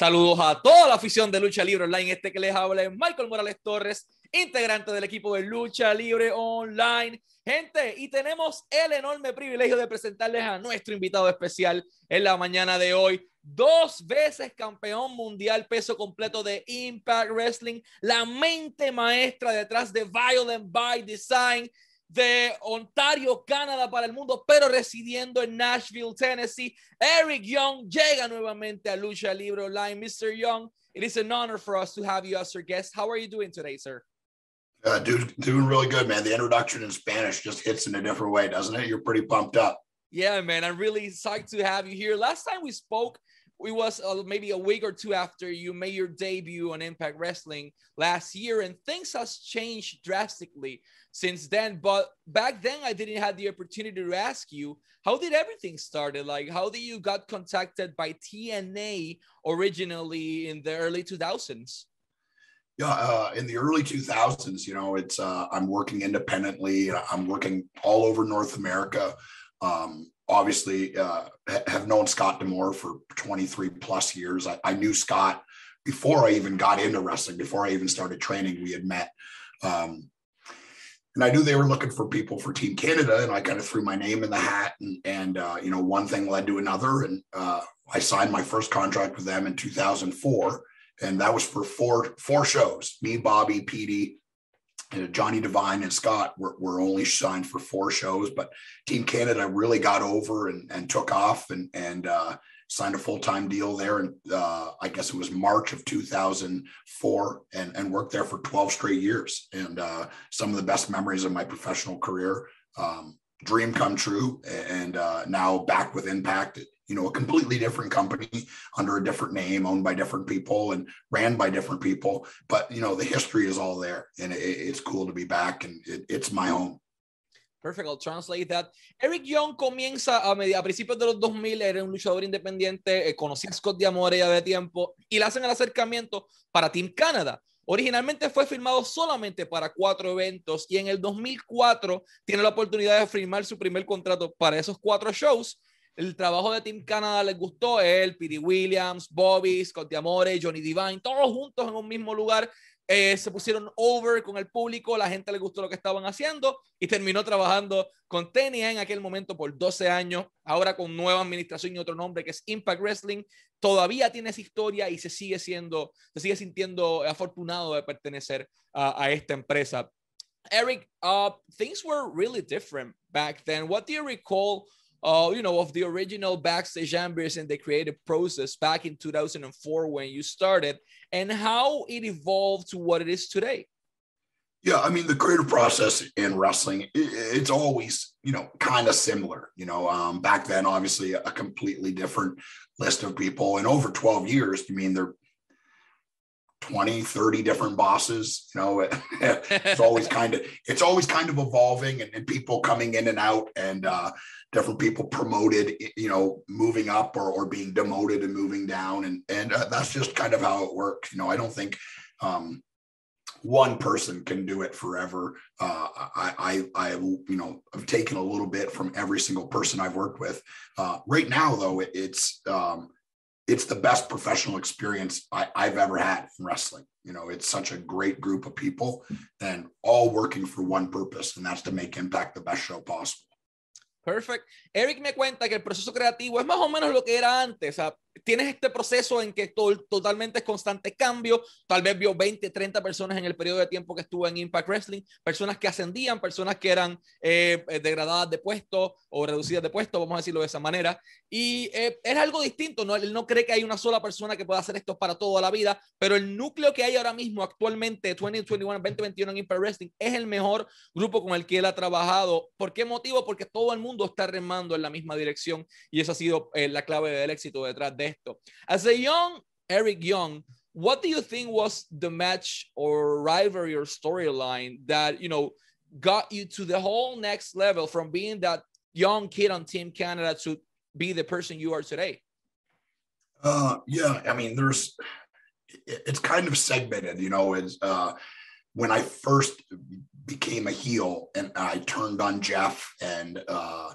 Saludos a toda la afición de Lucha Libre Online. Este que les habla es Michael Morales Torres, integrante del equipo de Lucha Libre Online. Gente, y tenemos el enorme privilegio de presentarles a nuestro invitado especial en la mañana de hoy. Dos veces campeón mundial peso completo de Impact Wrestling, la mente maestra detrás de Violent by Design, de Ontario, Canadá para el mundo, pero residiendo en Nashville, Tennessee. Eric Young llega nuevamente a Lucha Libre Online. Mr. Young, it is an honor for us to have you as our guest. How are you doing today, sir? Uh, dude, doing really good, man. The introduction in Spanish just hits in a different way, doesn't it? You're pretty pumped up. Yeah, man. I'm really psyched to have you here. Last time we spoke, it was uh, maybe a week or two after you made your debut on Impact Wrestling last year, and things has changed drastically since then. But back then, I didn't have the opportunity to ask you how did everything started. Like, how did you got contacted by TNA originally in the early 2000s? Yeah, uh, in the early 2000s, you know, it's uh, I'm working independently. I'm working all over North America. Um, obviously, uh, have known Scott D'Amore for 23 plus years. I, I, knew Scott before I even got into wrestling. Before I even started training, we had met. Um, and I knew they were looking for people for Team Canada, and I kind of threw my name in the hat, and, and uh, you know, one thing led to another, and uh, I signed my first contract with them in 2004, and that was for four four shows. Me, Bobby, Petey, Johnny Devine, and Scott were, were only signed for four shows, but Team Canada really got over and, and took off, and and uh, signed a full-time deal there. And uh, i guess it was march of 2004 and, and worked there for 12 straight years. And uh, some of the best memories of my professional career um, dream come true. And uh, now back with impact you know a completely different company under a different name owned by different people and ran by different people but you know the history is all there and it, it's cool to be back and it, it's my home Perfect, I'll translate that. Eric Young comienza a, a principios de los 2000, era un luchador independiente, eh, conocía a Scott D'Amore ya de tiempo y le hacen el acercamiento para Team Canada. Originalmente fue firmado solamente para cuatro eventos y en el 2004 tiene la oportunidad de firmar su primer contrato para esos cuatro shows. El trabajo de Team Canada les gustó, él, Pete Williams, Bobby, Scott D'Amore, Johnny Divine, todos juntos en un mismo lugar eh, se pusieron over con el público, la gente le gustó lo que estaban haciendo y terminó trabajando con TNA en aquel momento por 12 años, ahora con nueva administración y otro nombre que es Impact Wrestling, todavía tiene esa historia y se sigue siendo, se sigue sintiendo afortunado de pertenecer a, a esta empresa. Eric, uh, things were really different back then. What do you recall uh, you know, of the original backstage ambience and the creative process back in 2004 when you started and how it evolved to what it is today? Yeah, I mean, the creative process in wrestling, it's always, you know, kind of similar. You know, um, back then, obviously, a completely different list of people. And over 12 years, I mean, there 20 30 different bosses you know it's always kind of it's always kind of evolving and, and, people coming in and out and uh different people promoted you know moving up or, or being demoted and moving down and and uh, that's just kind of how it works you know i don't think um one person can do it forever. Uh, I, I, I, you know, I've taken a little bit from every single person I've worked with. Uh, right now, though, it, it's um, it's the best professional experience I, have ever had in wrestling. You know, it's such a great group of people and all working for one purpose, and that's to make Impact the best show possible. Perfect. Eric me cuenta que el proceso creativo es más o menos lo que era antes. Tienes este proceso en que todo, totalmente es constante cambio. Tal vez vio 20, 30 personas en el periodo de tiempo que estuvo en Impact Wrestling, personas que ascendían, personas que eran eh, eh, degradadas de puesto o reducidas de puesto, vamos a decirlo de esa manera. Y eh, es algo distinto. ¿no? Él no cree que hay una sola persona que pueda hacer esto para toda la vida, pero el núcleo que hay ahora mismo, actualmente, 2021, 2021 en Impact Wrestling, es el mejor grupo con el que él ha trabajado. ¿Por qué motivo? Porque todo el mundo está remando en la misma dirección y esa ha sido eh, la clave del éxito detrás de esto. As a young Eric Young, what do you think was the match or rivalry or storyline that, you know, got you to the whole next level from being that young kid on Team Canada to be the person you are today? Uh, yeah, I mean, there's, it's kind of segmented, you know, it's, uh, when I first became a heel and I turned on Jeff and uh,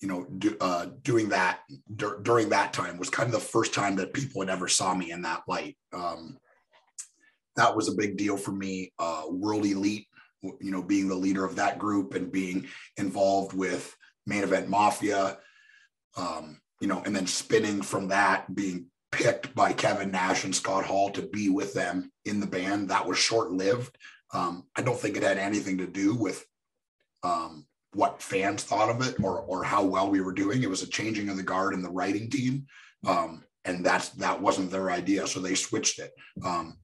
you know, do, uh, doing that dur- during that time was kind of the first time that people had ever saw me in that light. Um, that was a big deal for me. Uh, World Elite, you know, being the leader of that group and being involved with Main Event Mafia, um, you know, and then spinning from that, being picked by Kevin Nash and Scott Hall to be with them in the band. That was short lived. Um, I don't think it had anything to do with um, what fans thought of it or or how well we were doing. It was a changing of the guard in the writing team, um, and that's that wasn't their idea, so they switched it. Um,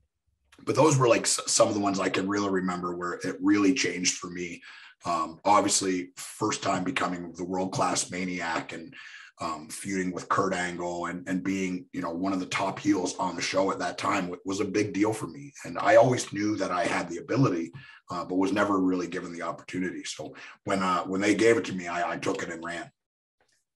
but those were like some of the ones I can really remember where it really changed for me. Um, obviously, first time becoming the world class maniac and um, feuding with Kurt Angle and, and being, you know, one of the top heels on the show at that time was a big deal for me. And I always knew that I had the ability, uh, but was never really given the opportunity. So when uh, when they gave it to me, I, I took it and ran.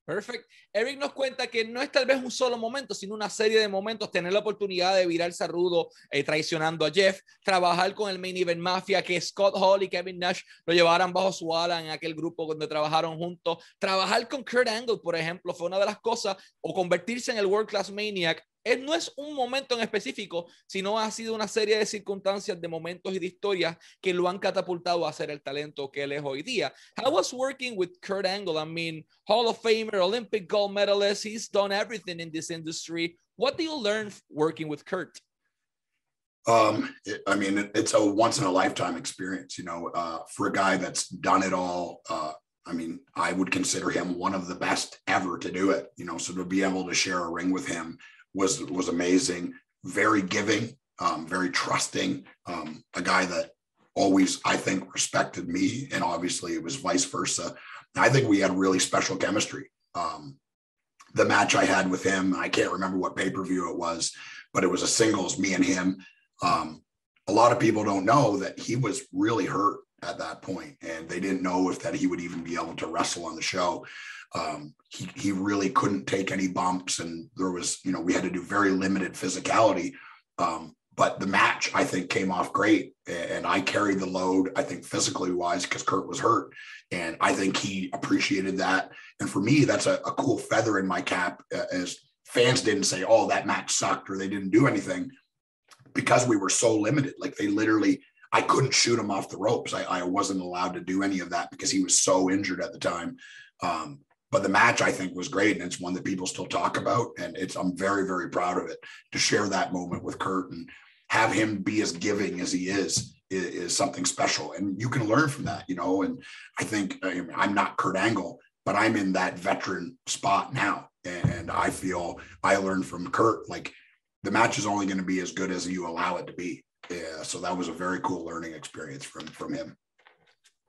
Perfect. Eric nos cuenta que no es tal vez un solo momento, sino una serie de momentos, tener la oportunidad de virarse a rudo eh, traicionando a Jeff, trabajar con el Main Event Mafia, que Scott Hall y Kevin Nash lo llevaran bajo su ala en aquel grupo donde trabajaron juntos, trabajar con Kurt Angle, por ejemplo, fue una de las cosas, o convertirse en el World Class Maniac él no es un momento en específico, sino ha sido una serie de circunstancias, de momentos y de historias que lo han catapultado a ser el talento que él es hoy día. How was working with Kurt Angle? I mean, Hall of Famer, Olympic gold medalist, he's done everything in this industry. What do you learn working with Kurt? Um, it, I mean, it's a once in a lifetime experience, you know, uh, for a guy that's done it all. Uh, I mean, I would consider him one of the best ever to do it, you know, so to be able to share a ring with him was was amazing. Very giving, um, very trusting. Um, a guy that always, I think, respected me, and obviously it was vice versa. I think we had really special chemistry. Um, the match I had with him, I can't remember what pay per view it was, but it was a singles, me and him. Um, a lot of people don't know that he was really hurt at that point, and they didn't know if that he would even be able to wrestle on the show um, he, he really couldn't take any bumps and there was you know we had to do very limited physicality um, but the match i think came off great and i carried the load i think physically wise because kurt was hurt and i think he appreciated that and for me that's a, a cool feather in my cap uh, as fans didn't say oh that match sucked or they didn't do anything because we were so limited like they literally I couldn't shoot him off the ropes. I, I, wasn't allowed to do any of that because he was so injured at the time. Um, but the match I think was great, and it's one that people still talk about, and it's I'm very very proud of it to share that moment with Kurt and have him be as giving as he is is, is something special, and you can learn from that, you know. And I think uh, I mean, I'm not Kurt Angle, but I'm in that veteran spot now, and I feel I learned from Kurt like the match is only going to be as good as you allow it to be. Yeah, so that was a very cool learning experience from from him.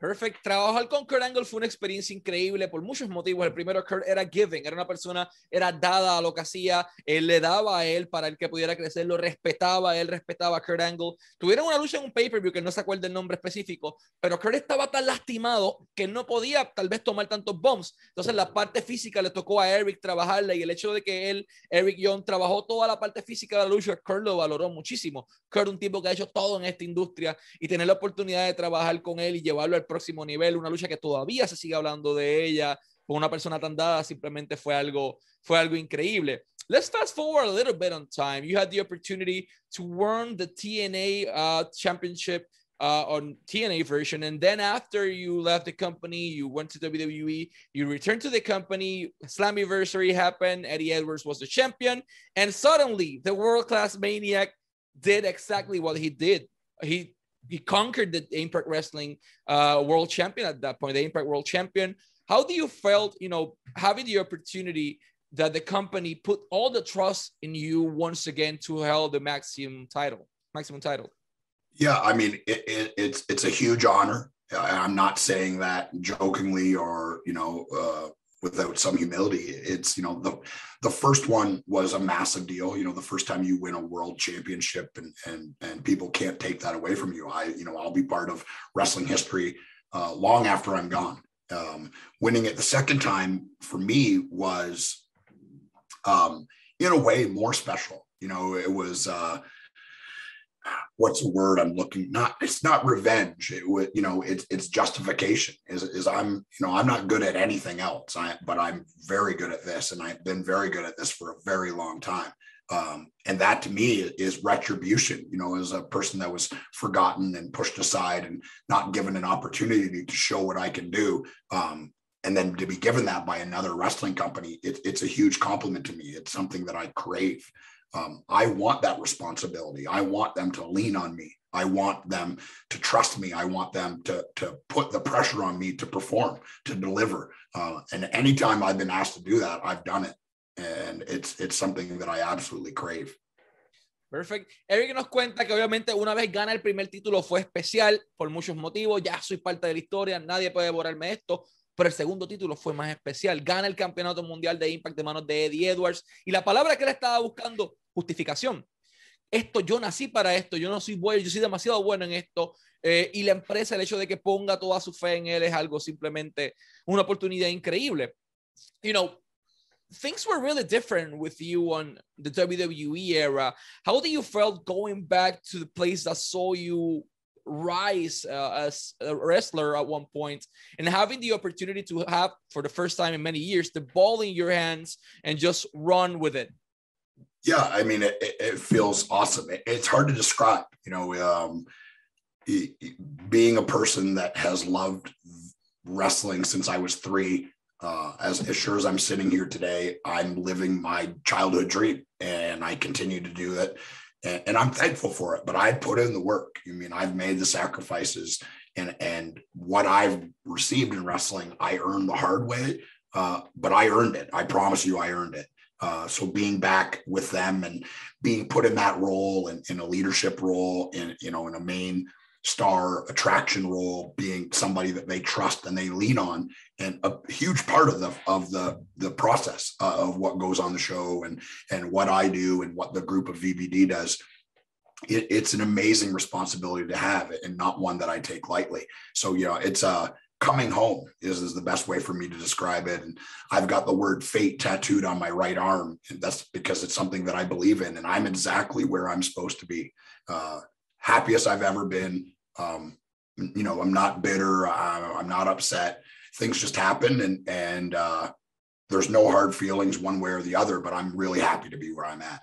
Perfect. Trabajar con Kurt Angle fue una experiencia increíble por muchos motivos. El primero, Kurt era giving, era una persona, era dada a lo que hacía, él le daba a él para el que pudiera crecer, lo respetaba, él respetaba a Kurt Angle. Tuvieron una lucha en un pay-per-view que no se acuerda el nombre específico, pero Kurt estaba tan lastimado que no podía tal vez tomar tantos bumps. Entonces la parte física le tocó a Eric trabajarla y el hecho de que él, Eric Young, trabajó toda la parte física de la lucha, Kurt lo valoró muchísimo. Kurt, un tipo que ha hecho todo en esta industria y tener la oportunidad de trabajar con él y llevarlo al próximo nivel, una lucha que todavía se sigue hablando de ella, con una persona tan dada, simplemente fue algo, fue algo increíble. Let's fast forward a little bit on time. You had the opportunity to win the TNA uh, championship uh, on TNA version. And then after you left the company, you went to WWE, you returned to the company, Slammiversary happened, Eddie Edwards was the champion, and suddenly the world class maniac did exactly what he did. He he conquered the Impact Wrestling uh, World Champion at that point, the Impact World Champion. How do you felt, you know, having the opportunity that the company put all the trust in you once again to hold the maximum title, maximum title? Yeah, I mean, it, it, it's it's a huge honor. I'm not saying that jokingly or you know uh, without some humility. It's you know the the first one was a massive deal. You know the first time you win a world championship and and and people can't take that away from you. I you know I'll be part of wrestling history uh, long after I'm gone. Um, winning it the second time for me was um, in a way more special. You know it was. Uh, what's the word I'm looking not it's not revenge it would you know it's it's justification is is I'm you know I'm not good at anything else I but I'm very good at this and I've been very good at this for a very long time. Um, and that to me is retribution you know as a person that was forgotten and pushed aside and not given an opportunity to show what I can do um, and then to be given that by another wrestling company it, it's a huge compliment to me. It's something that I crave um, I want that responsibility. I want them to lean on me. I want them to trust me. I want them to, to put the pressure on me to perform, to deliver. Uh, and anytime I've been asked to do that, I've done it. And it's, it's something that I absolutely crave. Perfect. Eric nos cuenta que obviamente una vez gana el primer título fue especial por muchos motivos. Ya soy parte de la historia, nadie puede borrarme esto. Pero el segundo título fue más especial. Gana el campeonato mundial de Impact de manos de Eddie Edwards y la palabra que él estaba buscando, justificación. Esto, yo nací para esto, yo no soy bueno, yo soy demasiado bueno en esto. Eh, y la empresa, el hecho de que ponga toda su fe en él es algo simplemente una oportunidad increíble. You know, things were really different with you on the WWE era. How do you felt going back to the place that saw you rise uh, as a wrestler at one point and having the opportunity to have for the first time in many years the ball in your hands and just run with it. Yeah i mean it, it feels awesome. It, it's hard to describe you know um, being a person that has loved wrestling since i was three uh, as, as sure as i'm sitting here today i'm living my childhood dream and i continue to do it and, and, I'm thankful for it. But I put in the work. I mean, I've made the sacrifices, and and what I've received in wrestling, I earned the hard way. Uh, but I earned it. I promise you, I earned it. Uh, so being back with them and being put in that role and in a leadership role, in you know, in a main star attraction role, being somebody that they trust and they lean on, and a huge part of the of the the process uh, of what goes on the show and and what I do and what the group of VBD does. It, it's an amazing responsibility to have, and not one that I take lightly. So you know, it's a uh, coming home is, is the best way for me to describe it. And I've got the word fate tattooed on my right arm. And that's because it's something that I believe in. And I'm exactly where I'm supposed to be. Uh, happiest I've ever been. Um, you know, I'm not bitter. I, I'm not upset. Things just happen, and and uh, there's no hard feelings one way or the other. But I'm really happy to be where I'm at.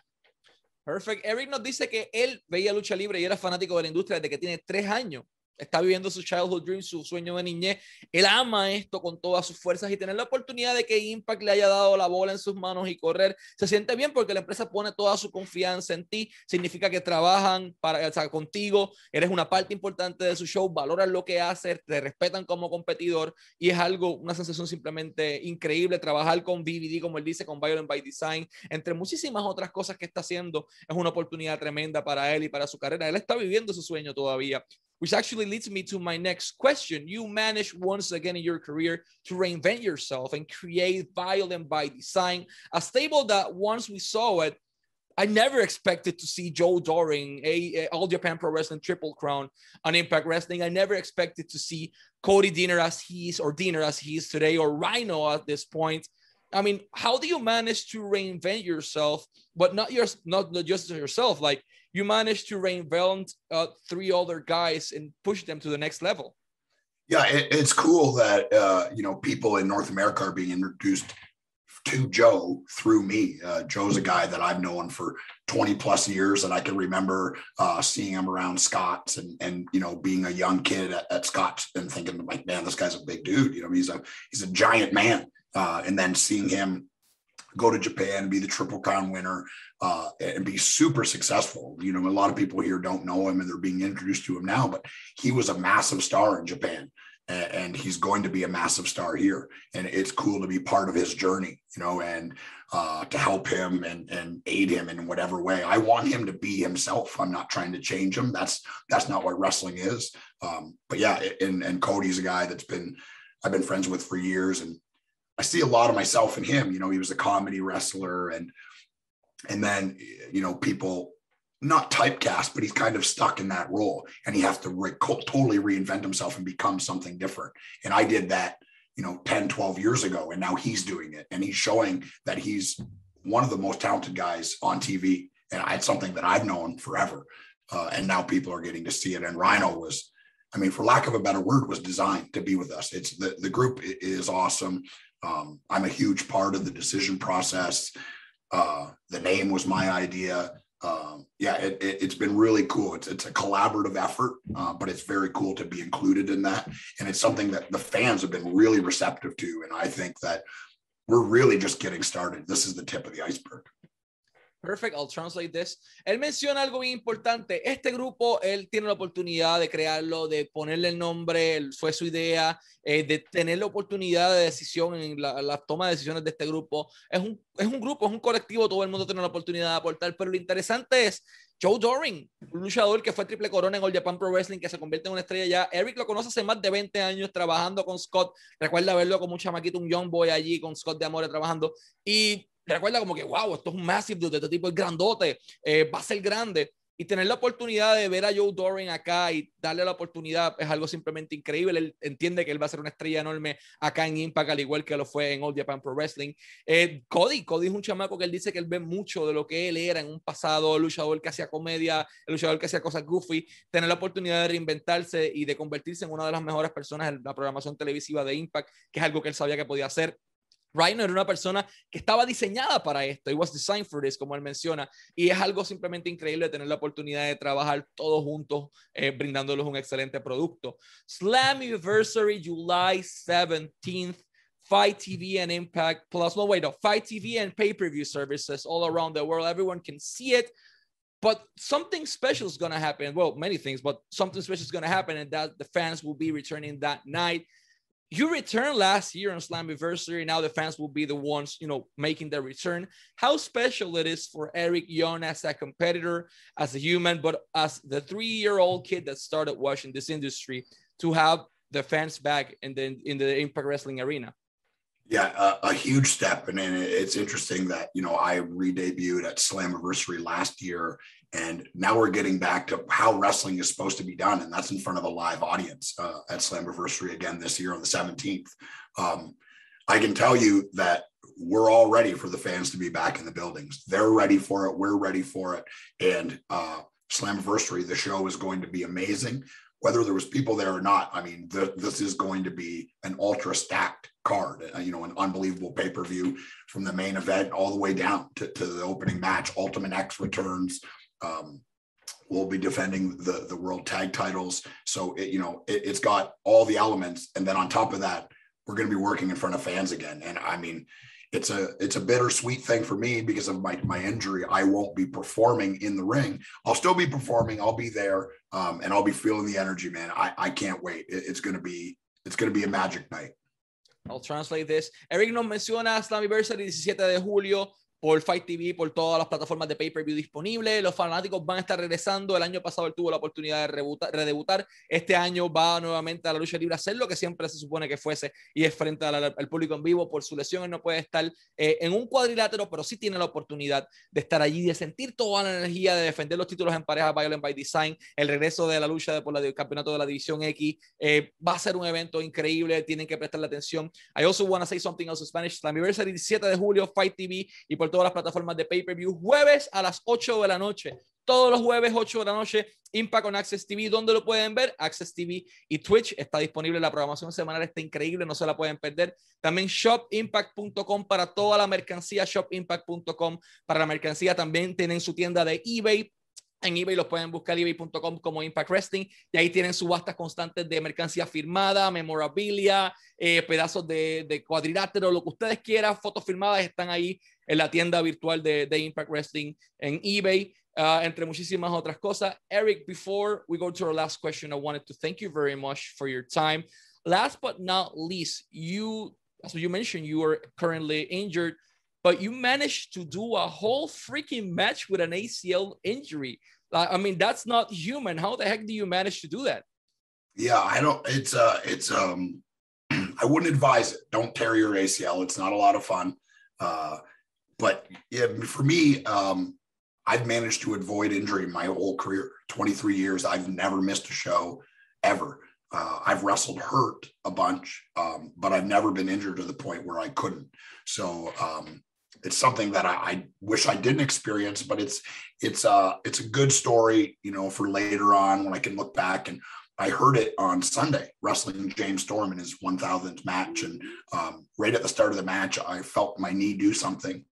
Perfect. Eric nos dice que él veía lucha libre y era fanático de la industria desde que tiene tres años. Está viviendo su childhood dream, su sueño de niñez. Él ama esto con todas sus fuerzas y tener la oportunidad de que Impact le haya dado la bola en sus manos y correr, se siente bien porque la empresa pone toda su confianza en ti. Significa que trabajan para, o contigo, eres una parte importante de su show, valoran lo que haces, te respetan como competidor y es algo, una sensación simplemente increíble. Trabajar con BBD, como él dice, con Violent by Design, entre muchísimas otras cosas que está haciendo, es una oportunidad tremenda para él y para su carrera. Él está viviendo su sueño todavía. Which actually leads me to my next question. You managed once again in your career to reinvent yourself and create Violent by Design, a stable that once we saw it, I never expected to see Joe Doering, a, a, All Japan Pro Wrestling Triple Crown on Impact Wrestling. I never expected to see Cody Deaner as he is, or Deaner as he is today, or Rhino at this point. I mean, how do you manage to reinvent yourself, but not your, not just yourself, like you managed to reinvent uh, three other guys and push them to the next level. Yeah, it, it's cool that uh, you know people in North America are being introduced to Joe through me. Uh, Joe's a guy that I've known for 20 plus years, and I can remember uh, seeing him around Scott's and and you know being a young kid at, at Scott's and thinking like, man, this guy's a big dude. You know, he's a he's a giant man. Uh, and then seeing him go to Japan and be the Triple Crown winner uh, and be super successful. You know, a lot of people here don't know him and they're being introduced to him now, but he was a massive star in Japan and he's going to be a massive star here. And it's cool to be part of his journey, you know, and uh, to help him and, and aid him in whatever way. I want him to be himself. I'm not trying to change him. That's that's not what wrestling is. Um, but yeah, and and Cody's a guy that's been I've been friends with for years, and I see a lot of myself in him. You know, he was a comedy wrestler, and and then you know people not typecast, but he's kind of stuck in that role, and he has to re- totally reinvent himself and become something different. And I did that, you know, 10, 12 years ago, and now he's doing it, and he's showing that he's one of the most talented guys on TV, and it's something that I've known forever. uh, and now people are getting to see it. And Rhino was, I mean, for lack of a better word, was designed to be with us. It's the the group is awesome. Um, I'm a huge part of the decision process. Uh, the name was my idea. Um, yeah, it, it, has been really cool. It's, it's a collaborative effort, uh, but it's very cool to be included in that. And it's something that the fans have been really receptive to. And I think that we're really just getting started. This is the tip of the iceberg. Perfect, I'll translate this. Él menciona algo bien importante. Este grupo, él tiene la oportunidad de crearlo, de ponerle el nombre, fue su idea, eh, de tener la oportunidad de decisión en la, toma de decisiones de este grupo. Es un, es un grupo, es un colectivo, todo el mundo tiene la oportunidad de aportar, pero lo interesante es Joe Doring, un luchador que fue triple corona en All Japan Pro Wrestling, que se convierte en una estrella ya. Eric lo conoce hace más de 20 años trabajando con Scott. Recuerda verlo como un chamaquito, un young boy allí con Scott de Amore trabajando. Y recuerda como que, wow, esto es un massive dude, este tipo es grandote, eh, va a ser grande. Y tener la oportunidad de ver a Joe Doring acá y darle la oportunidad es algo simplemente increíble. Él entiende que él va a ser una estrella enorme acá en Impact, al igual que lo fue en All Japan Pro Wrestling. Eh, Cody, Cody es un chamaco que él dice que él ve mucho de lo que él era en un pasado, el luchador que hacía comedia, el luchador que hacía cosas goofy. Tener la oportunidad de reinventarse y de convertirse en una de las mejores personas en la programación televisiva de Impact, que es algo que él sabía que podía hacer Rhino era una persona que estaba diseñada para esto. It was designed for this, como él menciona. Y es algo simplemente increíble tener la oportunidad de trabajar todos juntos, eh, brindándoles un excelente producto. Slam Anniversary, July 17th. Fight TV and Impact Plus. No, wait, no. Fight TV and pay per view services all around the world. Everyone can see it. But something special is going to happen. Well, many things, but something special is going to happen, and that the fans will be returning that night you returned last year on Slammiversary. Now the fans will be the ones, you know, making the return. How special it is for Eric Young as a competitor, as a human, but as the three-year-old kid that started watching this industry to have the fans back in the in the Impact Wrestling arena. Yeah, a, a huge step, and, and it's interesting that you know I re-debuted at Slammiversary last year, and now we're getting back to how wrestling is supposed to be done. And that's in front of a live audience uh, at Slammiversary again this year on the 17th. Um, I can tell you that we're all ready for the fans to be back in the buildings. They're ready for it. We're ready for it. And uh, Slammiversary, the show is going to be amazing. Whether there was people there or not, I mean, th- this is going to be an ultra stacked card. Uh, you know, an unbelievable pay per view from the main event all the way down to, to the opening match. Ultimate X returns. Um, we'll be defending the the world tag titles. So it, you know, it, has got all the elements, and then on top of that, we're going to be working in front of fans again. And I mean, it's a it's a bittersweet thing for me because of my my injury. I won't be performing in the ring. I'll still be performing. I'll be there, um, and I'll be feeling the energy, man. I I can't wait. It, it's going to be it's going to be a magic night. I'll translate this. Eric nos menciona Slammiversary 17 de julio. Por Fight TV, por todas las plataformas de pay-per-view disponibles. Los fanáticos van a estar regresando. El año pasado él tuvo la oportunidad de redebutar. Este año va nuevamente a la lucha libre a hacer lo que siempre se supone que fuese y es frente al, público en vivo. Por su lesión él no puede estar eh, en un cuadrilátero, pero sí tiene la oportunidad de estar allí, de sentir toda la energía, de defender los títulos en pareja Violent by Design, el regreso de la lucha de, por el campeonato de la División X. Eh, va a ser un evento increíble, tienen que prestarle atención. I also want to say something else in Spanish. La anniversary 17 de julio, Fight TV y por todas las plataformas de pay-per-view, jueves a las 8 de la noche. Todos los jueves, 8 de la noche, Impact con Access TV. ¿Dónde lo pueden ver? Access TV y Twitch. Está disponible la programación semanal, está increíble, no se la pueden perder. También shopimpact.com para toda la mercancía, shopimpact.com para la mercancía. También tienen su tienda de eBay en eBay los pueden buscar ebay.com como Impact Wrestling y ahí tienen subastas constantes de mercancía firmada, memorabilia, eh, pedazos de, cuadrilátero, lo que ustedes quieran, fotos firmadas están ahí en la tienda virtual de, de Impact Wrestling en eBay, uh, entre muchísimas otras cosas. Eric, before we go to our last question, I wanted to thank you very much for your time. Last but not least, you, as you mentioned, you are currently injured but you managed to do a whole freaking match with an ACL injury. I mean, that's not human. How the heck do you manage to do that? Yeah, I don't. It's uh, it's um, I wouldn't advise it. Don't tear your ACL. It's not a lot of fun. Uh, but yeah, for me, um, I've managed to avoid injury my whole career. 23 years, I've never missed a show ever. Uh, I've wrestled hurt a bunch, um, but I've never been injured to the point where I couldn't. So um, it's something that I, I, wish I didn't experience, but it's it's uh it's a good story, you know, for later on when I can look back. And I heard it on Sunday, wrestling James Storm in his 1000th match, and um, right at the start of the match, I felt my knee do something.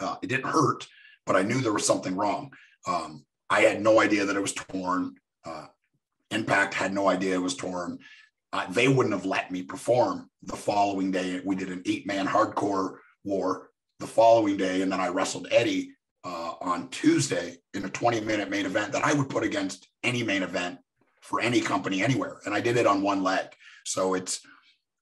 Uh, it didn't hurt, but I knew there was something wrong. Um, I had no idea that it was torn. Uh, Impact had no idea it was torn. Uh, they wouldn't have let me perform the following day. We did an eight man hardcore war the following day, and then I wrestled Eddie uh, on Tuesday in a 20 minute main event that I would put against any main event for any company anywhere. And I did it on one leg. So it's,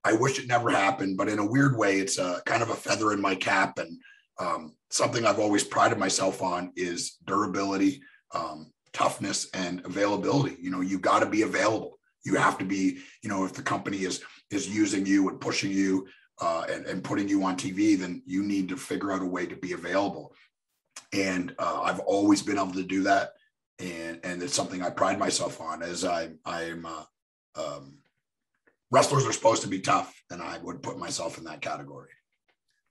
I wish it never happened, but in a weird way, it's a kind of a feather in my cap. And um, something I've always prided myself on is durability, um, toughness, and availability. You know, you got to be available. You have to be, you know, if the company is is using you and pushing you uh, and, and putting you on TV, then you need to figure out a way to be available. And uh, I've always been able to do that, and and it's something I pride myself on. As I I'm uh, um, wrestlers are supposed to be tough, and I would put myself in that category.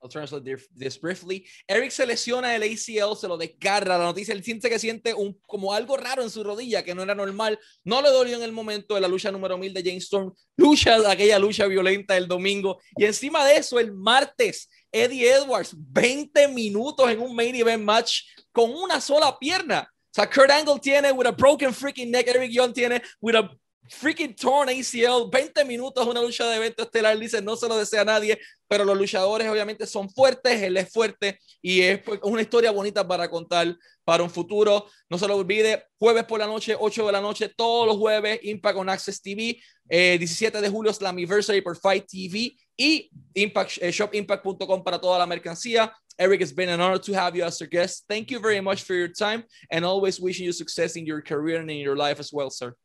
I'll translate this briefly. Eric se lesiona el ACL, se lo desgarra la noticia. Él siente que siente un, como algo raro en su rodilla, que no era normal. No le dolió en el momento de la lucha número 1000 de James Storm. Lucha, aquella lucha violenta el domingo. Y encima de eso, el martes, Eddie Edwards, 20 minutos en un main event match con una sola pierna. O sea, Kurt Angle tiene with a broken freaking neck, Eric Young tiene with a freaking torn ACL, 20 minutos una lucha de evento estelar, dice, no se lo desea a nadie, pero los luchadores obviamente son fuertes, él es fuerte y es pues, una historia bonita para contar para un futuro. No se lo olvide, jueves por la noche, 8 de la noche, todos los jueves, Impact on Access TV, 17 eh, de julio Slammiversary por Fight TV y Impact, eh, shopimpact.com para toda la mercancía. Eric, it's been an honor to have you as our guest. Thank you very much for your time and always wishing you success in your career and in your life as well, sir.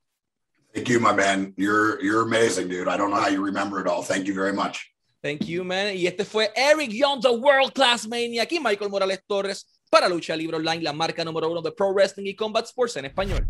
Thank you, my man. You're you're amazing, dude. I don't know how you remember it all. Thank you very much. Thank you, man. Y este fue Eric Young, the World Class Maniac Aquí Michael Morales Torres para Lucha Libre Online, la marca número uno de Pro Wrestling y Combat Sports en español.